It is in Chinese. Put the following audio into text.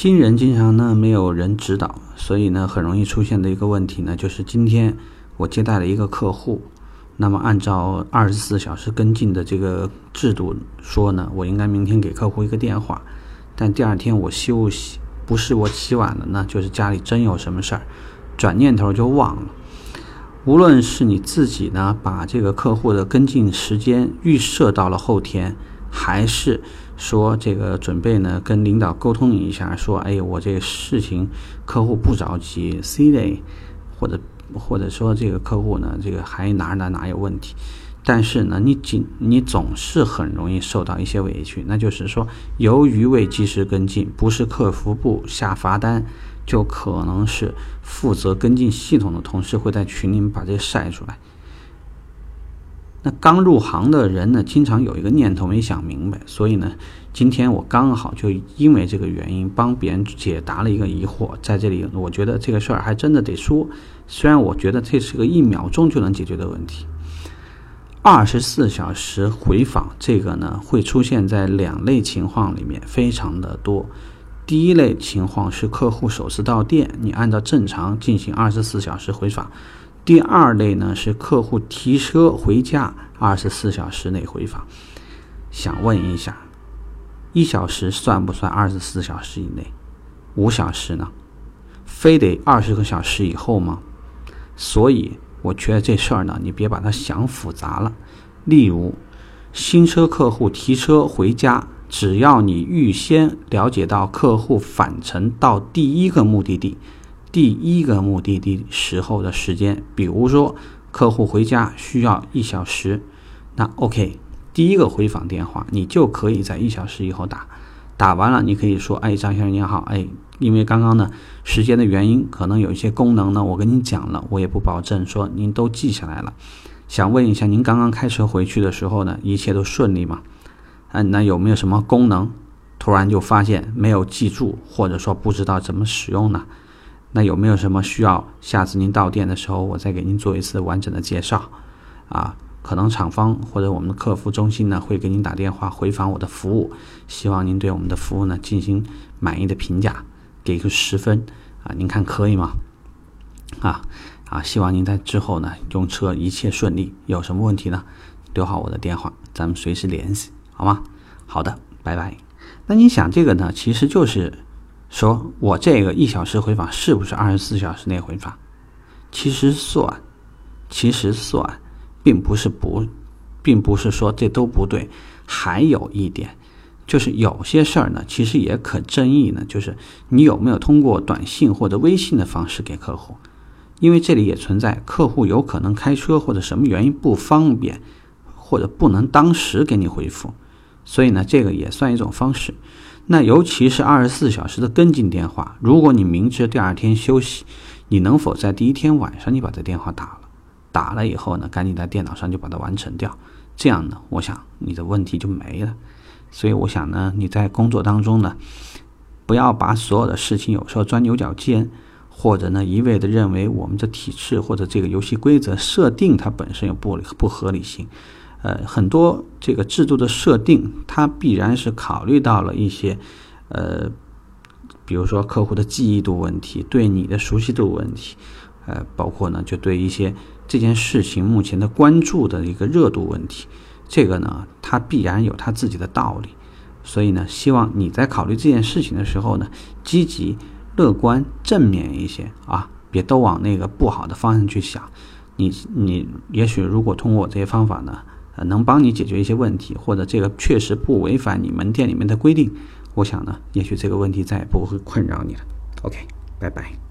新人经常呢没有人指导，所以呢很容易出现的一个问题呢，就是今天我接待了一个客户，那么按照二十四小时跟进的这个制度说呢，我应该明天给客户一个电话，但第二天我休息，不是我起晚了呢，就是家里真有什么事儿，转念头就忘了。无论是你自己呢把这个客户的跟进时间预设到了后天。还是说这个准备呢，跟领导沟通一下，说，哎，我这个事情客户不着急，C 类或者或者说这个客户呢，这个还哪哪哪有问题，但是呢，你仅你总是很容易受到一些委屈，那就是说，由于未及时跟进，不是客服部下罚单，就可能是负责跟进系统的同事会在群里面把这晒出来。那刚入行的人呢，经常有一个念头没想明白，所以呢，今天我刚好就因为这个原因帮别人解答了一个疑惑，在这里，我觉得这个事儿还真的得说，虽然我觉得这是个一秒钟就能解决的问题。二十四小时回访这个呢，会出现在两类情况里面，非常的多。第一类情况是客户首次到店，你按照正常进行二十四小时回访。第二类呢是客户提车回家，二十四小时内回访。想问一下，一小时算不算二十四小时以内？五小时呢？非得二十个小时以后吗？所以我觉得这事儿呢，你别把它想复杂了。例如，新车客户提车回家，只要你预先了解到客户返程到第一个目的地。第一个目的地时候的时间，比如说客户回家需要一小时，那 OK，第一个回访电话你就可以在一小时以后打，打完了你可以说，哎，张先生您好，哎，因为刚刚呢时间的原因，可能有一些功能呢我跟您讲了，我也不保证说您都记下来了，想问一下您刚刚开车回去的时候呢，一切都顺利吗？嗯，那有没有什么功能突然就发现没有记住，或者说不知道怎么使用呢？那有没有什么需要下次您到店的时候，我再给您做一次完整的介绍？啊，可能厂方或者我们的客服中心呢会给您打电话回访我的服务，希望您对我们的服务呢进行满意的评价，给个十分啊，您看可以吗？啊啊，希望您在之后呢用车一切顺利，有什么问题呢留好我的电话，咱们随时联系，好吗？好的，拜拜。那你想这个呢，其实就是。说我这个一小时回访是不是二十四小时内回访？其实算，其实算，并不是不，并不是说这都不对。还有一点，就是有些事儿呢，其实也可争议呢，就是你有没有通过短信或者微信的方式给客户？因为这里也存在客户有可能开车或者什么原因不方便，或者不能当时给你回复，所以呢，这个也算一种方式。那尤其是二十四小时的跟进电话，如果你明知第二天休息，你能否在第一天晚上你把这电话打了？打了以后呢，赶紧在电脑上就把它完成掉，这样呢，我想你的问题就没了。所以我想呢，你在工作当中呢，不要把所有的事情有时候钻牛角尖，或者呢一味的认为我们的体制或者这个游戏规则设定它本身有不不合理性。呃，很多这个制度的设定，它必然是考虑到了一些，呃，比如说客户的记忆度问题，对你的熟悉度问题，呃，包括呢，就对一些这件事情目前的关注的一个热度问题，这个呢，它必然有它自己的道理。所以呢，希望你在考虑这件事情的时候呢，积极、乐观、正面一些啊，别都往那个不好的方向去想。你你也许如果通过这些方法呢。能帮你解决一些问题，或者这个确实不违反你门店里面的规定，我想呢，也许这个问题再也不会困扰你了。OK，拜拜。